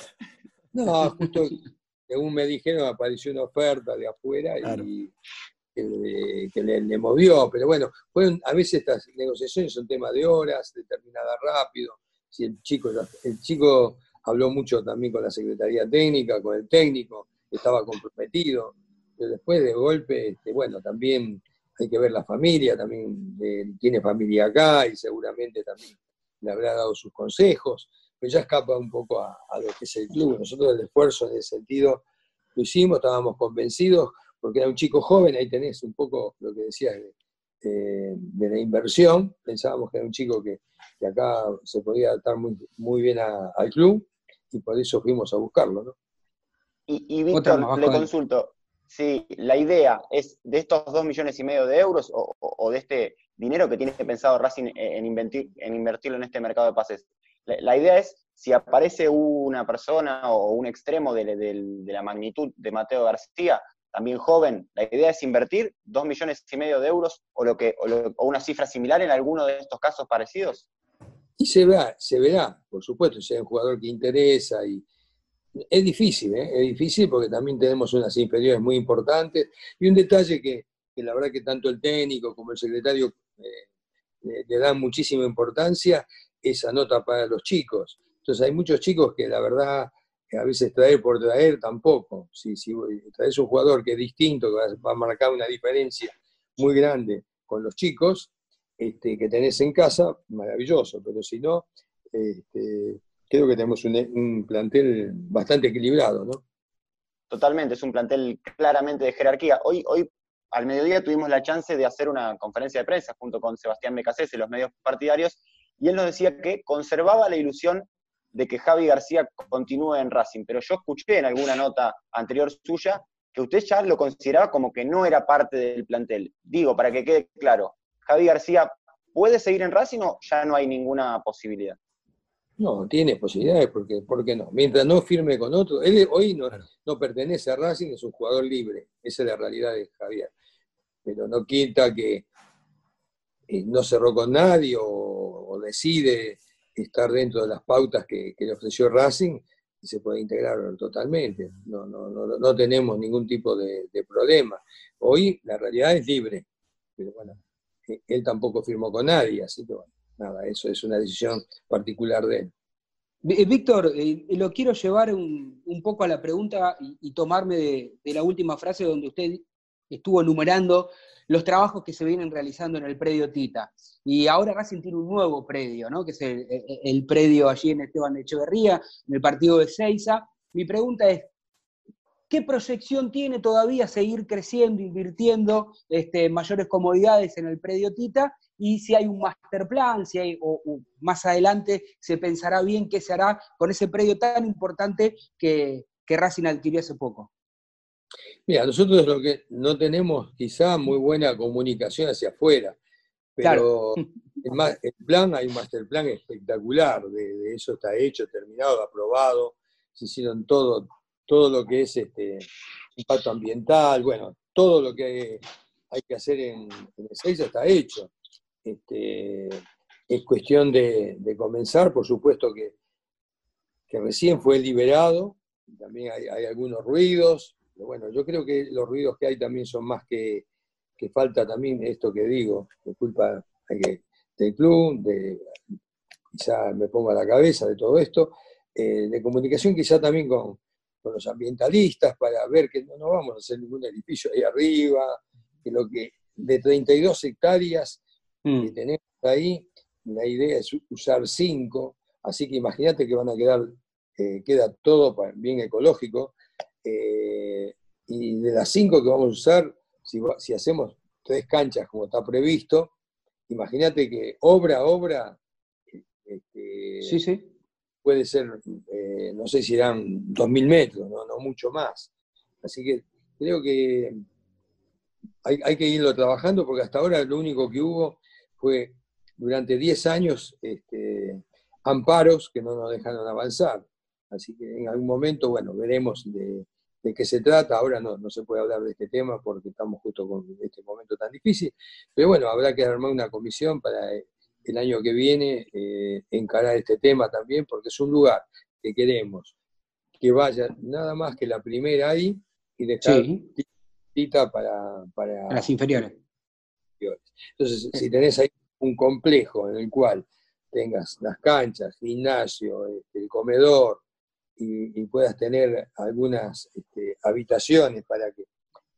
No, justo según me dijeron, apareció una oferta de afuera y que, le, movió, pero bueno, fueron, a veces estas negociaciones son tema de horas, determinadas rápido. Si el chico, el chico habló mucho también con la Secretaría Técnica, con el técnico, estaba comprometido, pero después de golpe, este, bueno, también hay que ver la familia, también eh, tiene familia acá y seguramente también le habrá dado sus consejos, pero ya escapa un poco a, lo que es el club. Nosotros el esfuerzo en ese sentido lo hicimos, estábamos convencidos, porque era un chico joven, ahí tenés un poco lo que decías de, de la inversión, pensábamos que era un chico que, que acá se podía adaptar muy, muy bien al club, y por eso fuimos a buscarlo, ¿no? Y, Víctor, le consulto, si la idea es de estos dos millones y medio de euros o, de este dinero que tiene pensado Racing en, en invertirlo en este mercado de pases, la, idea es si aparece una persona o un extremo de, la magnitud de Mateo García, también joven, la idea es invertir dos millones y medio de euros o, lo que, o, una cifra similar en alguno de estos casos parecidos. Y se verá, se verá, por supuesto, si hay un jugador que interesa y es difícil, ¿eh? es difícil porque también tenemos unas inferiores muy importantes y un detalle que, la verdad que tanto el técnico como el secretario eh, le dan muchísima importancia, esa nota para los chicos. Entonces hay muchos chicos que la verdad a veces traer por traer tampoco. Si, si traes un jugador que es distinto, que va a marcar una diferencia muy grande con los chicos este, que tenés en casa, maravilloso, pero si no, este, creo que tenemos un, plantel bastante equilibrado, ¿no? Totalmente, es un plantel claramente de jerarquía. Hoy, hoy al mediodía tuvimos la chance de hacer una conferencia de prensa junto con Sebastián Becasés y los medios partidarios, y él nos decía que conservaba la ilusión de que Javi García continúe en Racing, pero yo escuché en alguna nota anterior suya que usted ya lo consideraba como que no era parte del plantel. Digo, para que quede claro, Javi García puede seguir en Racing o ya no hay ninguna posibilidad. No, tiene posibilidades, porque ¿por qué no? Mientras no firme con otro, él hoy no, no pertenece a Racing, es un jugador libre, esa es la realidad de Javier. Pero no quita que eh, no cerró con nadie o decide estar dentro de las pautas que, le ofreció Racing y se puede integrar totalmente. No, no, no, no tenemos ningún tipo de, problema. Hoy la realidad es libre, pero bueno, e, él tampoco firmó con nadie, así que bueno, nada, eso es una decisión particular de él. Víctor, eh, lo quiero llevar un, poco a la pregunta y, tomarme de, de, la última frase donde usted estuvo enumerando los trabajos que se vienen realizando en el predio Tita. Y ahora Racing tiene un nuevo predio, ¿no? que es el, predio allí en Esteban de Echeverría, en el partido de Seiza. Mi pregunta es, ¿qué proyección tiene todavía seguir creciendo, invirtiendo este, mayores comodidades en el predio Tita? Y si hay un master plan, si hay, o, más adelante se pensará bien qué se hará con ese predio tan importante que, que Racing adquirió hace poco. Mira, nosotros lo que no tenemos quizá muy buena comunicación hacia afuera, pero el, plan, hay un master plan espectacular, de, eso está hecho, terminado, aprobado, se hicieron todo, todo lo que es este impacto ambiental, bueno, todo lo que hay que hacer en, el CEISA está hecho. Este, es cuestión de, comenzar, por supuesto que, que recién fue liberado, también hay algunos ruidos, bueno, yo creo que los ruidos que hay también son más que, que falta también esto que digo, por culpa del club, de, quizá me pongo a la cabeza de todo esto, eh, de comunicación quizá también con, los ambientalistas para ver que no, no vamos a hacer ningún edificio ahí arriba, que lo que de 32 hectáreas que mm. tenemos ahí, la idea es usar 5, así que imagínate que van a quedar, eh, queda todo bien ecológico, eh, y de las cinco que vamos a usar, si, hacemos tres canchas como está previsto, imagínate que obra a obra este, sí, sí. puede ser, eh, no sé si eran 2.000 metros, ¿no? mucho más. Así que creo que hay, que irlo trabajando porque hasta ahora lo único que hubo fue durante 10 años este, amparos que no nos dejaron avanzar. Así que en algún momento, bueno, veremos de, qué se trata. Ahora no, no, se puede hablar de este tema porque estamos justo con este momento tan difícil. Pero bueno, habrá que armar una comisión para el año que viene eh, encarar este tema también, porque es un lugar que queremos que vaya nada más que la primera ahí y dejar cita para, para las inferiores. Entonces, si tenés ahí un complejo en el cual tengas las canchas, gimnasio, este, el comedor, y, puedas tener algunas este, habitaciones para que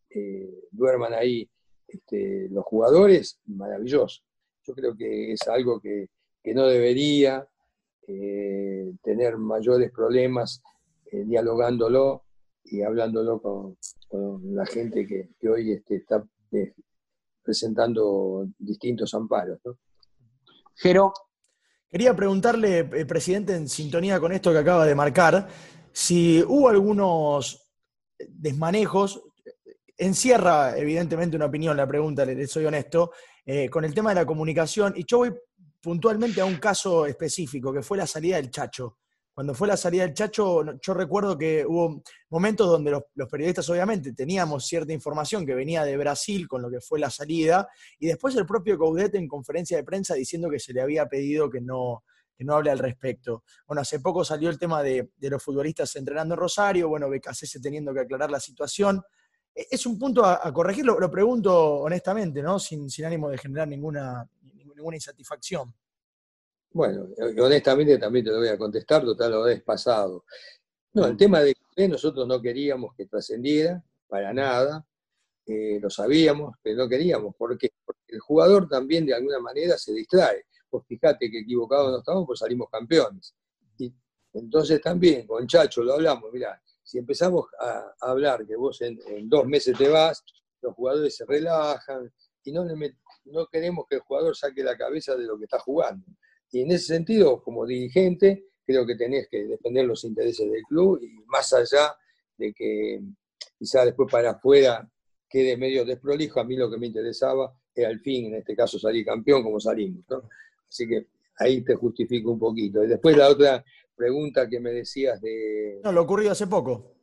eh, duerman ahí este, los jugadores, maravilloso. Yo creo que es algo que, no debería eh, tener mayores problemas eh, dialogándolo y hablándolo con, la gente que, hoy este, está presentando distintos amparos. ¿no? Jero, Quería preguntarle, eh, presidente, en sintonía con esto que acaba de marcar, si hubo algunos desmanejos, encierra evidentemente una opinión la pregunta, le, soy honesto, eh, con el tema de la comunicación, y yo voy puntualmente a un caso específico, que fue la salida del Chacho cuando fue la salida del Chacho, yo recuerdo que hubo momentos donde los, periodistas obviamente teníamos cierta información que venía de Brasil con lo que fue la salida, y después el propio Caudete en conferencia de prensa diciendo que se le había pedido que no, no hable al respecto. Bueno, hace poco salió el tema de, los futbolistas entrenando en Rosario, bueno, BKC teniendo que aclarar la situación. E, es un punto a, corregir, lo, pregunto honestamente, ¿no? Sin, sin ánimo de generar ninguna, ninguna insatisfacción. Bueno, honestamente también te lo voy a contestar, total lo es pasado. No, el tema de que nosotros no queríamos que trascendiera, para nada, eh, lo sabíamos, pero no queríamos. ¿Por Porque el jugador también de alguna manera se distrae. Pues fíjate que equivocado no estamos, pues salimos campeones. Y entonces también con Chacho lo hablamos, mira, si empezamos a, hablar que vos en, dos meses te vas, los jugadores se relajan y no, no queremos que el jugador saque la cabeza de lo que está jugando. Y en ese sentido, como dirigente, creo que tenés que defender los intereses del club y más allá de que quizá después para afuera quede medio desprolijo, a mí lo que me interesaba era al fin, en este caso, salir campeón como salimos. Así que ahí te justifico un poquito. Y después la otra pregunta que me decías de... No, lo ocurrió hace poco,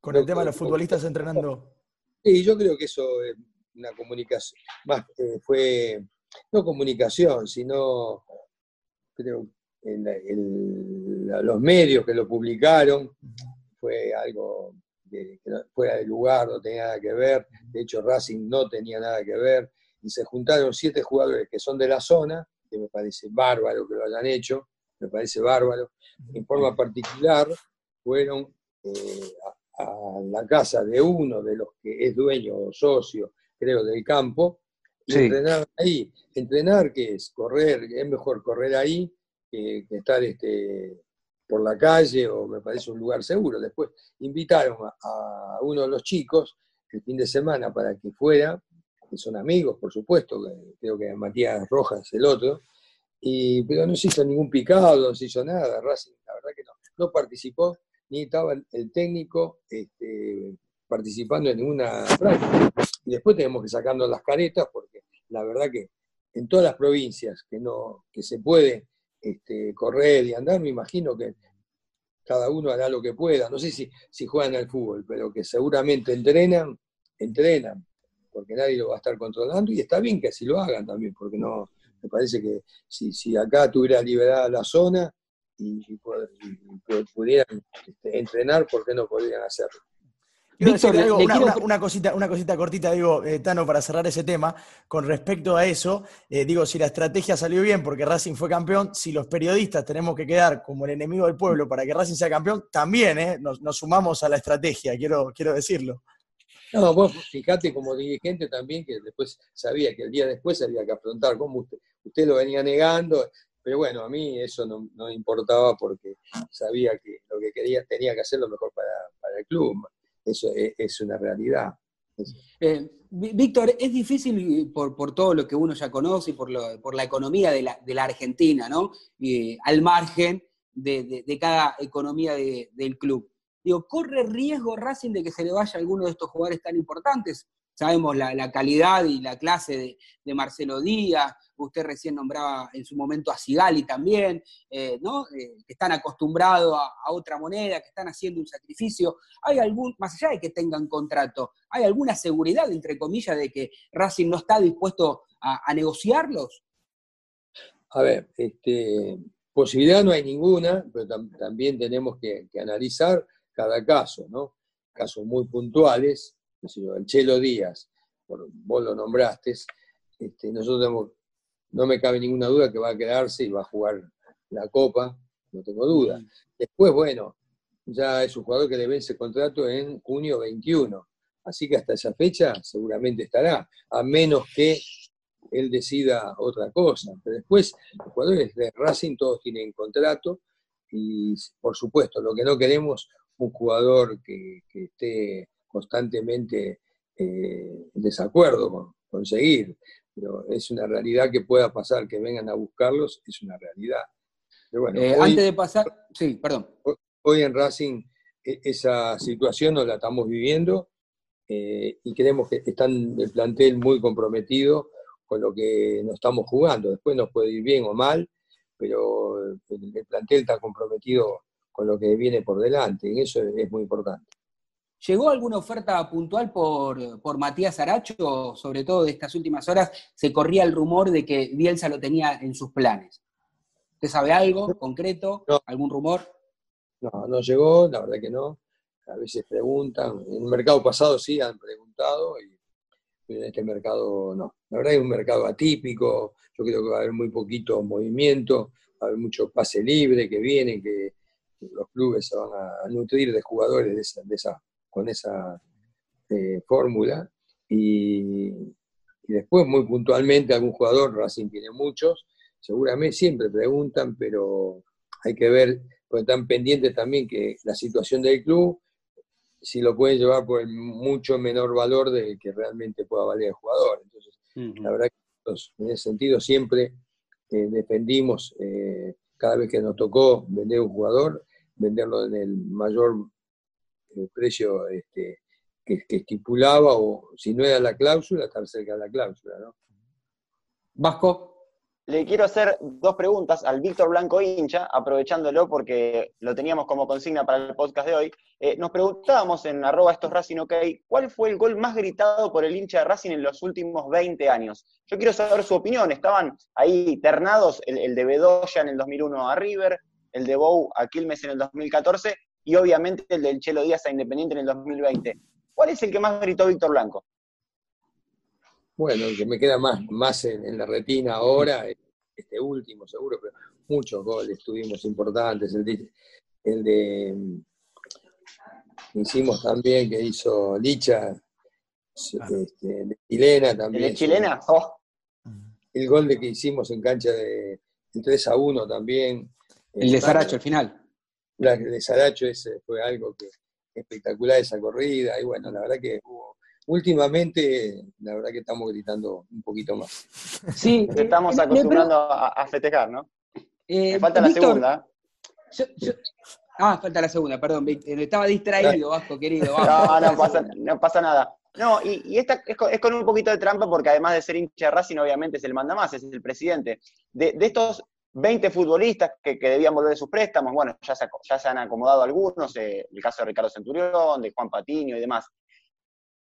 con el tema de los futbolistas entrenando. Sí, yo creo que eso es una comunicación, más eh, fue, no comunicación, sino creo, en, los medios que lo publicaron, fue algo que, fuera de lugar, no tenía nada que ver, de hecho Racing no tenía nada que ver, y se juntaron siete jugadores que son de la zona, que me parece bárbaro que lo hayan hecho, me parece bárbaro, en forma particular fueron eh, a, la casa de uno de los que es dueño o socio, creo, del campo, entrenar ahí. Entrenar, que es? Correr, es mejor correr ahí que, estar este, por la calle o me parece un lugar seguro. Después invitaron a, uno de los chicos el fin de semana para que fuera, que son amigos, por supuesto, creo que Matías Rojas el otro, y, pero no se hizo ningún picado, no se hizo nada, Racing, la verdad que no. No participó, ni estaba el técnico este, participando en ninguna práctica. Y después tenemos que sacarnos las caretas porque la verdad que en todas las provincias que, no, que se puede este, correr y andar, me imagino que cada uno hará lo que pueda. No sé si, si juegan al fútbol, pero que seguramente entrenan, entrenan, porque nadie lo va a estar controlando y está bien que así lo hagan también, porque no, me parece que si, si acá tuviera liberada la zona y, pudieran este, entrenar, ¿por qué no podrían hacerlo? Una, cosita, una cosita cortita, digo, eh, Tano, para cerrar ese tema, con respecto a eso, eh, digo, si la estrategia salió bien porque Racing fue campeón, si los periodistas tenemos que quedar como el enemigo del pueblo para que Racing sea campeón, también eh, nos, sumamos a la estrategia, quiero, quiero decirlo. No, vos fíjate como dirigente también que después sabía que el día después había que afrontar, como usted, usted lo venía negando, pero bueno, a mí eso no, no importaba porque sabía que lo que quería tenía que hacer lo mejor para, para el club. Eso es, una realidad. Eh, Víctor, es difícil por, todo lo que uno ya conoce y por, la economía de la, Argentina, ¿no? al margen de, cada economía del club. Digo, ¿corre riesgo Racing de que se le vaya alguno de estos jugadores tan importantes? Sabemos la, calidad y la clase de, Marcelo Díaz, usted recién nombraba en su momento a Sigali también, eh, ¿no? Eh, que están acostumbrados a, otra moneda, que están haciendo un sacrificio. ¿Hay algún, más allá de que tengan contrato, hay alguna seguridad, entre comillas, de que Racing no está dispuesto a, negociarlos? A ver, este, posibilidad no hay ninguna, pero también tenemos que, que analizar cada caso, ¿no? Casos muy puntuales el Chelo Díaz, vos lo nombraste, este, nosotros no me cabe ninguna duda que va a quedarse y va a jugar la Copa, no tengo duda. Después, bueno, ya es un jugador que le vence contrato en junio 21, así que hasta esa fecha seguramente estará, a menos que él decida otra cosa. Pero después, los jugadores de Racing todos tienen contrato y, por supuesto, lo que no queremos, un jugador que esté constantemente eh, en desacuerdo con conseguir, pero es una realidad que pueda pasar, que vengan a buscarlos, es una realidad. Eh, antes de pasar, sí, perdón. Hoy en Racing e, esa situación nos la estamos viviendo eh, y creemos que están el plantel muy comprometido con lo que nos estamos jugando. Después nos puede ir bien o mal, pero el, plantel está comprometido con lo que viene por delante, y eso es muy importante. ¿Llegó alguna oferta puntual por, por Matías Aracho? Sobre todo de estas últimas horas se corría el rumor de que Bielsa lo tenía en sus planes. ¿Usted sabe algo concreto? ¿Algún rumor? No, no llegó, la verdad que no. A veces preguntan. En el mercado pasado sí han preguntado, y en este mercado no. La verdad es un mercado atípico. Yo creo que va a haber muy poquito movimiento, va a haber mucho pase libre que viene, que los clubes se van a nutrir de jugadores de esa, de esa con esa eh, fórmula. Y, después, muy puntualmente, algún jugador, Racing tiene muchos, seguramente siempre preguntan, pero hay que ver, porque están pendientes también que la situación del club, si lo pueden llevar por el mucho menor valor de que realmente pueda valer el jugador. Entonces, la verdad que en ese sentido siempre eh, defendimos, eh, cada vez que nos tocó vender un jugador, venderlo en el mayor el precio este, que, estipulaba, o si no era la cláusula, estar cerca de la cláusula, ¿no? Vasco. Le quiero hacer dos preguntas al Víctor Blanco hincha, aprovechándolo porque lo teníamos como consigna para el podcast de hoy. Eh, nos preguntábamos en arroba estos Racing OK, ¿cuál fue el gol más gritado por el hincha de Racing en los últimos 20 años? Yo quiero saber su opinión. Estaban ahí ternados el, el de Bedoya en el 2001 a River, el de Bou a Quilmes en el 2014 y obviamente el del Chelo Díaz a Independiente en el 2020. ¿Cuál es el que más gritó Víctor Blanco? Bueno, el que me queda más, más en, la retina ahora, este último seguro, pero muchos goles tuvimos importantes. El de, el de hicimos también que hizo Licha, este, de chilena también. ¿El de chilena? Oh. El gol de que hicimos en cancha de, 3 a 1 también. El de Zaracho, al final la de Saracho ese fue algo que espectacular esa corrida, y bueno, la verdad que últimamente, la verdad que estamos gritando un poquito más. Sí, estamos acostumbrando a, festejar, ¿no? Eh, falta la segunda. ah, falta la segunda, perdón, estaba distraído, Vasco, querido. no, no pasa, no pasa nada. No, y, esta es con, un poquito de trampa porque además de ser hincha de Racing, obviamente es el manda más, es el presidente. De, de estos 20 futbolistas que, debían volver de sus préstamos, bueno, ya se, han acomodado algunos, eh, el caso de Ricardo Centurión, de Juan Patiño y demás.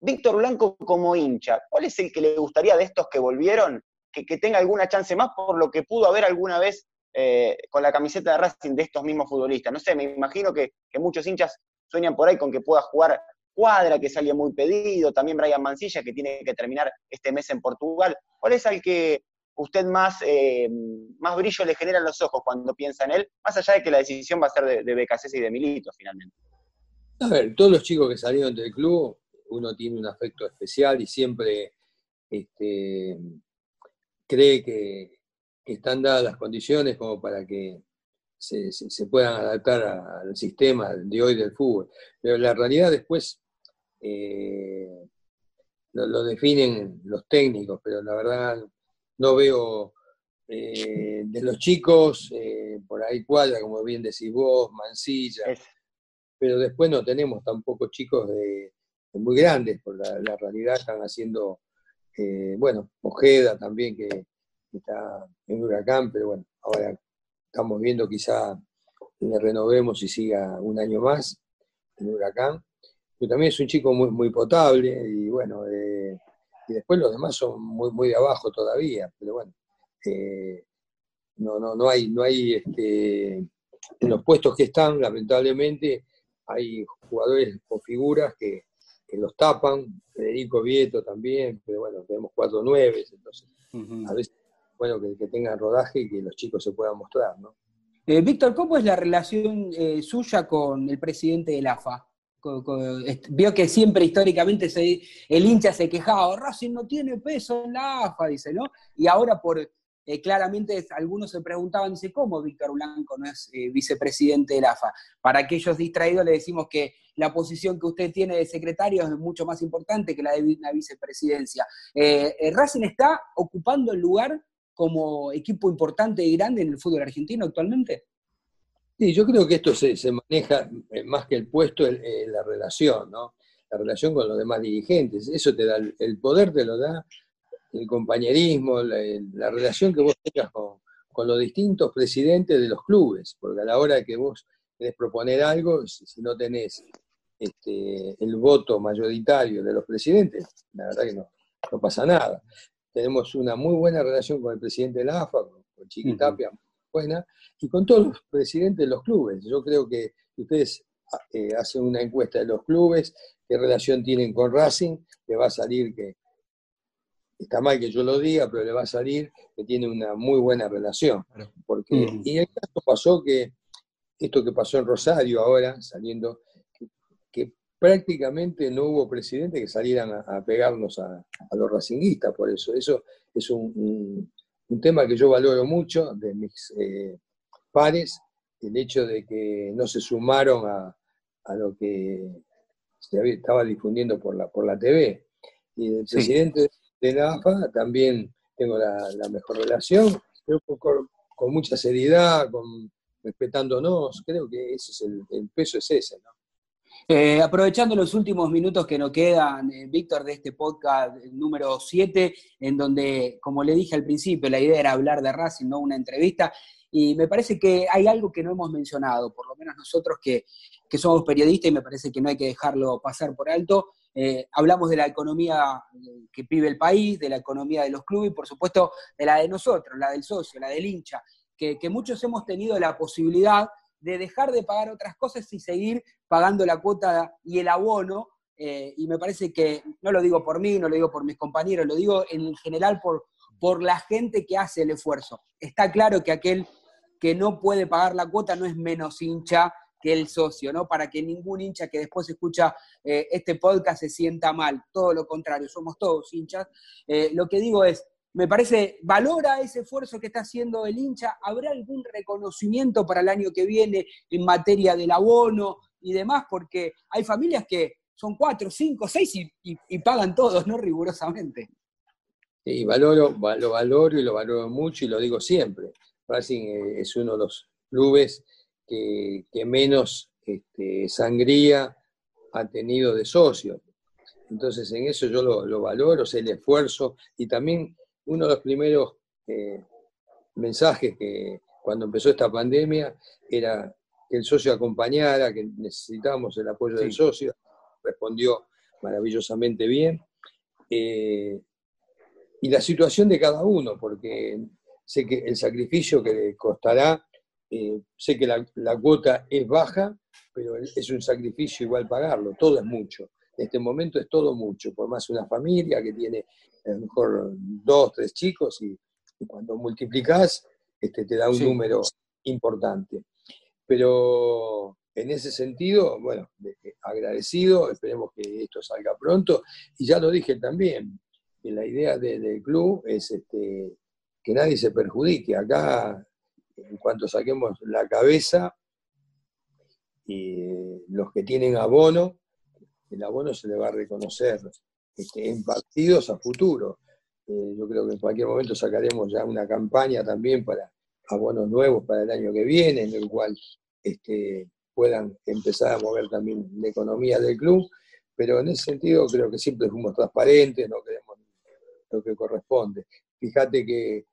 Víctor Blanco como hincha, ¿cuál es el que le gustaría de estos que volvieron que, tenga alguna chance más por lo que pudo haber alguna vez eh, con la camiseta de Racing de estos mismos futbolistas? No sé, me imagino que, muchos hinchas sueñan por ahí con que pueda jugar Cuadra, que salía muy pedido, también Brian Mancilla, que tiene que terminar este mes en Portugal. ¿Cuál es el que, usted más, eh, más brillo le genera en los ojos cuando piensa en él, más allá de que la decisión va a ser de, de y de Milito finalmente. A ver, todos los chicos que salieron del club, uno tiene un afecto especial y siempre este, cree que, están dadas las condiciones como para que se, puedan adaptar al sistema de hoy del fútbol. Pero la realidad después eh, lo, definen los técnicos, pero la verdad no veo eh, de los chicos, eh, por ahí cuadra, como bien decís vos, Mancilla, pero después no tenemos tampoco chicos de, muy grandes, por la, realidad están haciendo, eh, bueno, Ojeda también que está en Huracán, pero bueno, ahora estamos viendo quizá le renovemos y siga un año más en Huracán, pero también es un chico muy, muy potable y bueno, y después los demás son muy, muy abajo todavía, pero bueno, eh, no, no, no hay, no hay este, en los puestos que están, lamentablemente, hay jugadores o figuras que, los tapan, Federico Vieto también, pero bueno, tenemos cuatro nueves, entonces a veces bueno que, tengan rodaje y que los chicos se puedan mostrar, ¿no? Eh, Víctor, ¿cómo es la relación eh, suya con el presidente del AFA? Vio que siempre históricamente el hincha se quejaba, Racing no tiene peso en la AFA, dice, ¿no? Y ahora por eh, claramente algunos se preguntaban, dice, ¿cómo Víctor Blanco no es eh, vicepresidente de la AFA? Para aquellos distraídos le decimos que la posición que usted tiene de secretario es mucho más importante que la de una vicepresidencia. Eh, ¿Racing está ocupando el lugar como equipo importante y grande en el fútbol argentino actualmente? Sí, yo creo que esto se, maneja eh, más que el puesto, la relación, ¿no? La relación con los demás dirigentes. Eso te da, el poder te lo da el compañerismo, la, relación que vos tengas con, los distintos presidentes de los clubes, porque a la hora que vos querés proponer algo, si, no tenés este, el voto mayoritario de los presidentes, la verdad que no, no pasa nada. Tenemos una muy buena relación con el presidente de la AFA, con Chiqui Tapia, buena, y con todos los presidentes de los clubes. Yo creo que ustedes eh, hacen una encuesta de los clubes, qué relación tienen con Racing, le va a salir que, está mal que yo lo diga, pero le va a salir que tiene una muy buena relación. Porque, Y el caso pasó que, esto que pasó en Rosario ahora, saliendo, que, prácticamente no hubo presidente que salieran a, pegarnos a, los racinguistas, por eso. Eso es un, tema que yo valoro mucho de mis eh, pares, el hecho de que no se sumaron a, a lo que se estaba difundiendo por la, por la TV. Y el presidente de la AFA también tengo la, mejor relación, pero con, mucha seriedad, con, respetándonos, creo que ese es el, peso es ese, eh, aprovechando los últimos minutos que nos quedan, eh, Víctor, de este podcast número 7, en donde, como le dije al principio, la idea era hablar de Racing, no una entrevista, y me parece que hay algo que no hemos mencionado, por lo menos nosotros que, somos periodistas y me parece que no hay que dejarlo pasar por alto. Eh, hablamos de la economía que vive el país, de la economía de los clubes y por supuesto de la de nosotros, la del socio, la del hincha, que, muchos hemos tenido la posibilidad de dejar de pagar otras cosas y seguir pagando la cuota y el abono. Eh, y me parece que, no lo digo por mí, no lo digo por mis compañeros, lo digo en general por, por la gente que hace el esfuerzo. Está claro que aquel que no puede pagar la cuota no es menos hincha que el socio, ¿no? Para que ningún hincha que después escucha eh, este podcast se sienta mal, todo lo contrario, somos todos hinchas. Eh, lo que digo es, me parece, valora ese esfuerzo que está haciendo el hincha, ¿habrá algún reconocimiento para el año que viene en materia del abono y demás? Porque hay familias que son cuatro, cinco, seis y, pagan todos, ¿no? Rigurosamente. Y valoro, lo valoro y lo valoro mucho y lo digo siempre. Racing eh, es uno de los clubes que, menos este, sangría ha tenido de socio. Entonces en eso yo lo, valoro, es el esfuerzo y también uno de los primeros eh, mensajes que cuando empezó esta pandemia era que el socio acompañara, que necesitábamos el apoyo del socio, respondió maravillosamente bien. Eh, y la situación de cada uno, porque sé que el sacrificio que le costará, eh, sé que la, cuota es baja, pero es un sacrificio igual pagarlo, todo es mucho. En este momento es todo mucho, por más una familia que tiene a lo mejor dos, tres chicos y, cuando multiplicas este, te da un número importante. Pero en ese sentido, bueno, agradecido, esperemos que esto salga pronto. Y ya lo dije también, que la idea del club es este, que nadie se perjudique. Acá, en cuanto saquemos la cabeza, y los que tienen abono, el abono se le va a reconocer este, en partidos a futuro. Eh, yo creo que en cualquier momento sacaremos ya una campaña también para abonos nuevos para el año que viene, en el cual este, puedan empezar a mover también la economía del club, pero en ese sentido creo que siempre fuimos transparentes, no queremos lo que corresponde. Fíjate que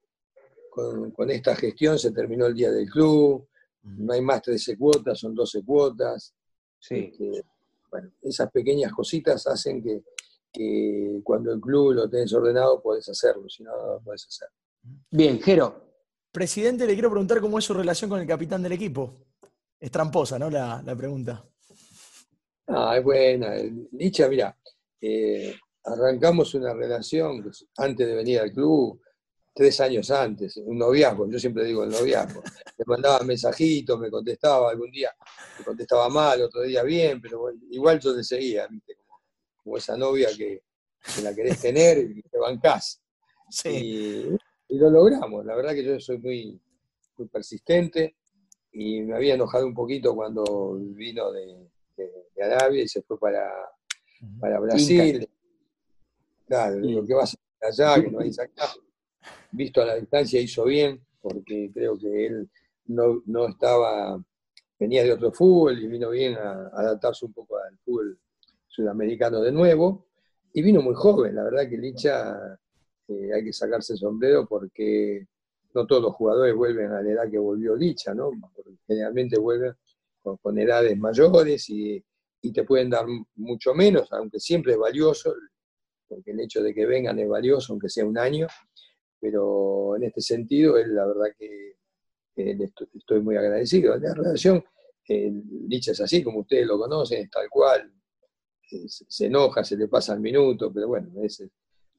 con, esta gestión se terminó el día del club, no hay más 13 cuotas, son 12 cuotas. Sí. Este, bueno, esas pequeñas cositas hacen que, cuando el club lo tenés ordenado podés hacerlo, si no, no lo podés hacer. Bien, Jero. Presidente, le quiero preguntar cómo es su relación con el capitán del equipo. Es tramposa, ¿no? La, pregunta. Ah, es buena. Dicha, mira, eh, arrancamos una relación antes de venir al club, tres años antes, un noviazgo, yo siempre digo el noviazgo. Le mandaba mensajitos, me contestaba algún día, me contestaba mal, otro día bien, pero igual yo le seguía, ¿viste? Como, esa novia que, la querés tener y te bancás. Sí. Y, lo logramos, la verdad que yo soy muy, muy persistente y me había enojado un poquito cuando vino de, Arabia y se fue para, para Brasil. Claro, digo, ¿qué vas a hacer allá? Que no hay acá. Visto a la distancia hizo bien, porque creo que él no, estaba, venía de otro fútbol y vino bien a, adaptarse un poco al fútbol sudamericano de nuevo. Y vino muy joven, la verdad que Licha eh, hay que sacarse el sombrero porque no todos los jugadores vuelven a la edad que volvió Licha, ¿no? generalmente vuelven con, edades mayores y, te pueden dar mucho menos, aunque siempre es valioso, porque el hecho de que vengan es valioso, aunque sea un año, pero en este sentido, es la verdad que estoy muy agradecido. La relación, dicha es así, como ustedes lo conocen, es tal cual, se enoja, se le pasa el minuto, pero bueno, es,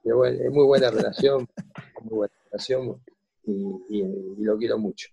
muy buena relación, muy buena relación y, lo quiero mucho.